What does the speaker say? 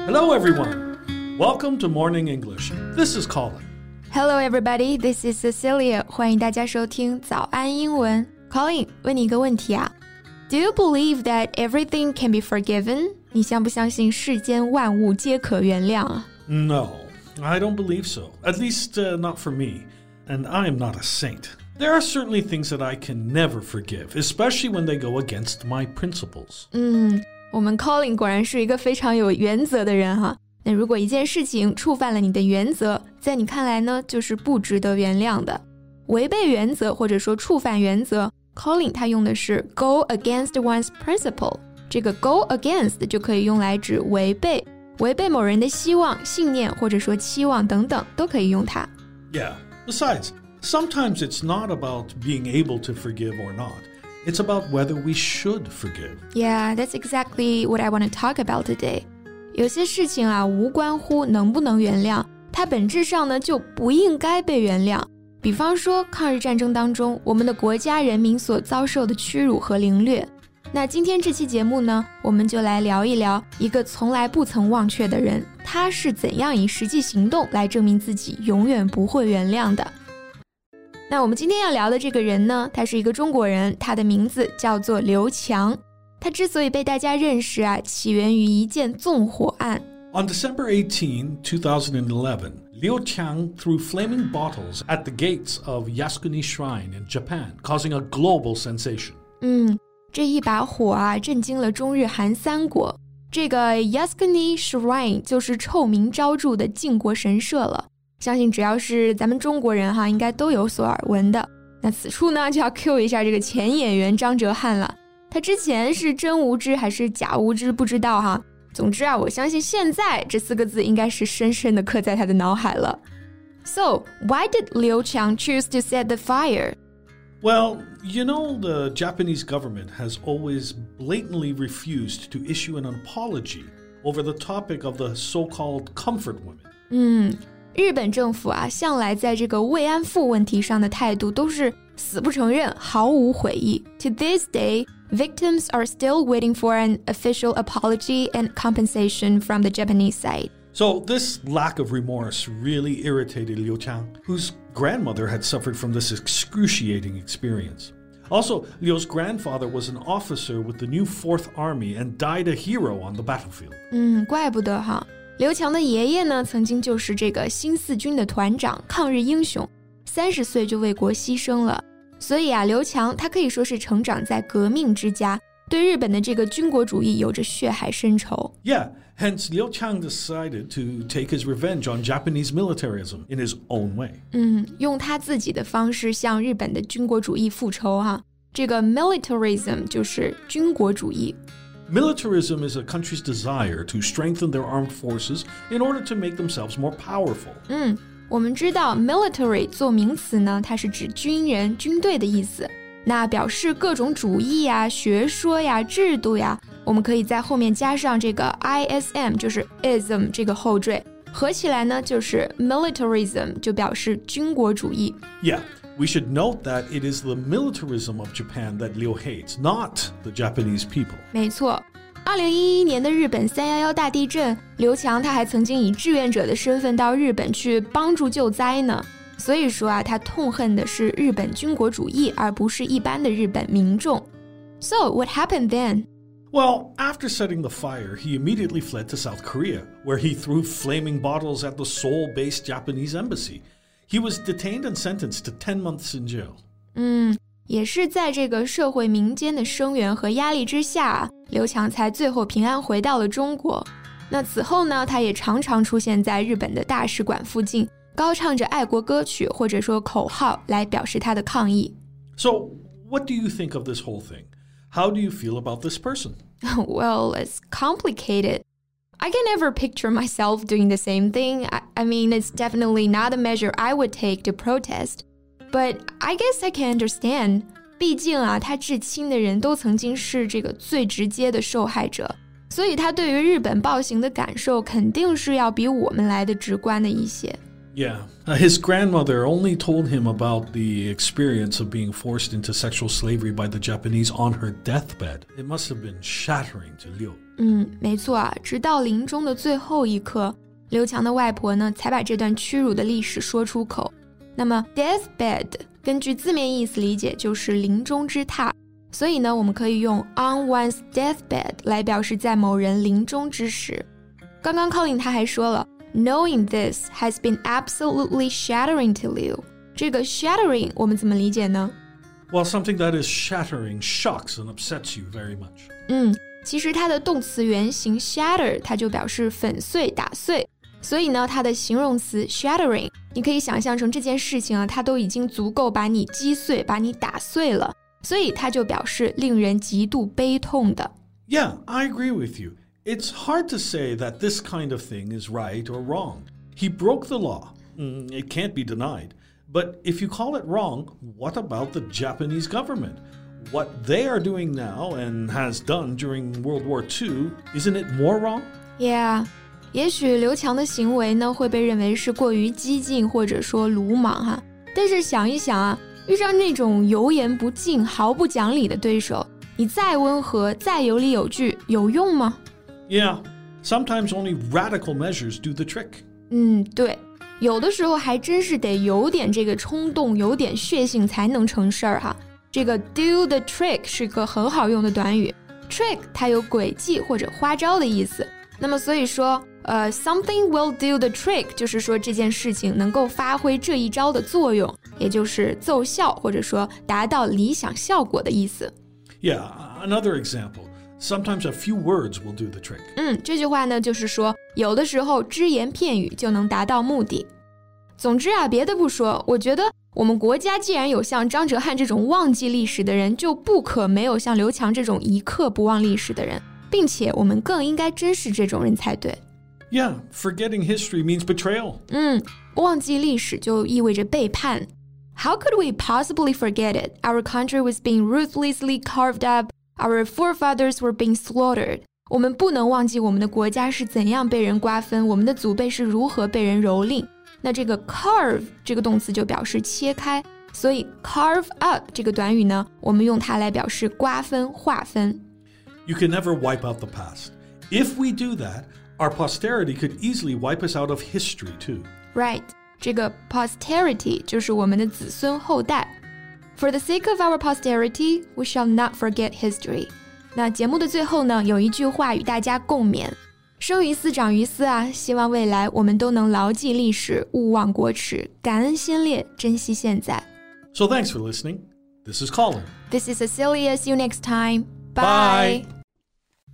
Hello, everyone. Welcome to Morning English. This is Colin. Hello, everybody. This is Cecilia. 欢迎大家收听早安英文。Colin，问你一个问题啊，Do you believe that everything can be forgiven？你相不相信世间万物皆可原谅啊 No, I don't believe so. At least, uh, not for me. And I am not a saint. There are certainly things that I can never forgive, especially when they go against my principles. 嗯， 我们 Colin 果然是一个非常有原则的人哈。那如果一件事情触犯了你的原则，在你看来呢，就是不值得原谅的。违背原则或者说触犯原则，Colin 他用的是 go against one's principle。这个 go against 就可以用来指违背，违背某人的希望、信念或者说期望等等，都可以用它。Yeah. Besides, sometimes it's not about being able to forgive or not. It's about whether we should forgive. Yeah, that's exactly what I want to talk about today. 有些事情啊，无关乎能不能原谅，它本质上呢就不应该被原谅。比方说，抗日战争当中，我们的国家人民所遭受的屈辱和凌虐。那今天这期节目呢，我们就来聊一聊一个从来不曾忘却的人，他是怎样以实际行动来证明自己永远不会原谅的。那我们今天要聊的这个人呢，他是一个中国人，他的名字叫做刘强。他之所以被大家认识啊，起源于一件纵火案。On December 18, 2011, Liu Qiang threw flaming bottles at the gates of Yasukuni Shrine in Japan, causing a global sensation. 嗯，这一把火啊，震惊了中日韩三国。这个 Yasukuni Shrine 就是臭名昭著的靖国神社了。相信只要是咱们中国人哈，应该都有所耳闻的。那此处呢，就要 Q 一下这个前演员张哲瀚了。他之前是真无知还是假无知不知道哈。总之啊，我相信现在这四个字应该是深深的刻在他的脑海了。So why did Liu Qiang choose to set the fire? Well, you know, the Japanese government has always blatantly refused to issue an apology over the topic of the so called comfort women. 嗯，日本政府啊，向来在这个慰安妇问题上的态度都是死不承认，毫无悔意。To this day, victims are still waiting for an official apology and compensation from the Japanese side. So, this lack of remorse really irritated Liu Qiang, whose grandmother had suffered from this excruciating experience. Also, Liu's grandfather was an officer with the new Fourth Army and died a hero on the battlefield. 刘强的爷爷呢，曾经就是这个新四军的团长，抗日英雄，三十岁就为国牺牲了。所以啊，刘强他可以说是成长在革命之家，对日本的这个军国主义有着血海深仇。 Yeah, hence Liu Qiang decided to take his revenge on Japanese militarism in his own way. 嗯，用他自己的方式向日本的军国主义复仇哈、这个 militarism 就是军国主义。 Militarism is a country's desire to strengthen their armed forces in order to make themselves more powerful. 嗯，我们知道 military 做名词呢，它是指军人、军队的意思。那表示各种主义呀、学说呀、制度呀，我们可以在后面加上这个 ism，就是 ism 这个后缀，合起来呢就是 militarism，就表示军国主义。 Yeah, we should note that it is the militarism of Japan that Liu hates, not the Japanese people. 没错，二零一一年的日本三幺幺大地震，刘强他还曾经以志愿者的身份到日本去帮助救灾呢。所以说啊，他痛恨的是日本军国主义，而不是一般的日本民众。So what happened then? Well, after setting the fire, he immediately fled to South Korea, where he threw flaming bottles at the Seoul based Japanese embassy. He was detained and sentenced to 10 months in jail. 嗯，也是在这个社会民间的声援和压力之下啊，刘强才最后平安回到了中国。那此后呢，他也常常出现在日本的大使馆附近，高唱着爱国歌曲或者说口号来表示他的抗议。 So, what do you think of this whole thing? How do you feel about this person? well, it's complicated. I can never picture myself doing the same thing. I, I mean, it's definitely not a measure I would take to protest. But I guess I can understand. 毕竟啊，他至亲的人都曾经是这个最直接的受害者，所以他对于日本暴行的感受肯定是要比我们来的直观的一些。 Yeah. Uh, his grandmother only told him about the experience of being forced into sexual slavery by the Japanese on her deathbed. It must have been shattering to Liu. 嗯，没错啊，直到临终的最后一刻， 刘强的外婆呢才把这段屈辱的历史说出口。那么 deathbed 根据字面意思理解就是临终之榻，所以呢，我们可以用 on one's deathbed 来表示在某人临终之时。刚刚 Colin 他还说了，knowing this has been absolutely shattering to Liu。这个 shattering 我们怎么理解呢？Well, something that is shattering shocks and upsets you very much. 嗯，其实它的动词原形 shatter 它就表示粉碎、打碎， 所以呢，它的形容词 shattering 你可以想象成这件事情啊，它都已经足够把你击碎、把你打碎了。所以它就表示令人极度悲痛的。Yeah, I agree with you. It's hard to say that this kind of thing is right or wrong. He broke the law. Mm, it can't be denied. But if you call it wrong, what about the Japanese government? What they are doing now and has done during World War II, isn't it more wrong? Yeah. 也许刘强的行为呢会被认为是过于激进或者说鲁莽哈，但是想一想啊，遇上那种油盐不进、毫不讲理的对手，你再温和、再有理有据，有用吗？Yeah, sometimes only radical measures do the trick. 嗯，对，有的时候还真是得有点这个冲动、有点血性才能成事儿哈。这个 do the trick 是个很好用的短语，trick 它有诡计或者花招的意思。那么所以说。呃，something will do the trick，就是说这件事情能够发挥这一招的作用，也就是奏效或者说达到理想效果的意思。Yeah, another example. Sometimes a few words will do the trick. 嗯，这句话呢，就是说有的时候只言片语就能达到目的。总之啊，别的不说，我觉得我们国家既然有像张哲瀚这种忘记历史的人，就不可没有像刘强这种一刻不忘历史的人，并且我们更应该珍视这种人才对。Yeah, forgetting history means betrayal. 嗯，忘记历史就意味着背叛。How could we possibly forget it? Our country was being ruthlessly carved up. Our forefathers were being slaughtered. 我们不能忘记我们的国家是怎样被人瓜分，我们的祖辈是如何被人蹂躏。那这个 carve 这个动词就表示切开，所以 carve up 这个短语呢，我们用它来表示瓜分、划分。You can never wipe out the past. If we do that, our posterity could easily wipe us out of history too. Right. 这个 posterity 就是我们的子孙后代。For the sake of our posterity, we shall not forget history. 那节目的最后呢，有一句话与大家共勉：生于斯，长于斯啊！希望未来我们都能牢记历史，勿忘国耻，感恩先烈，珍惜现在。So thanks for listening. This is Colin. This is Cecilia. See you next time. Bye. Bye.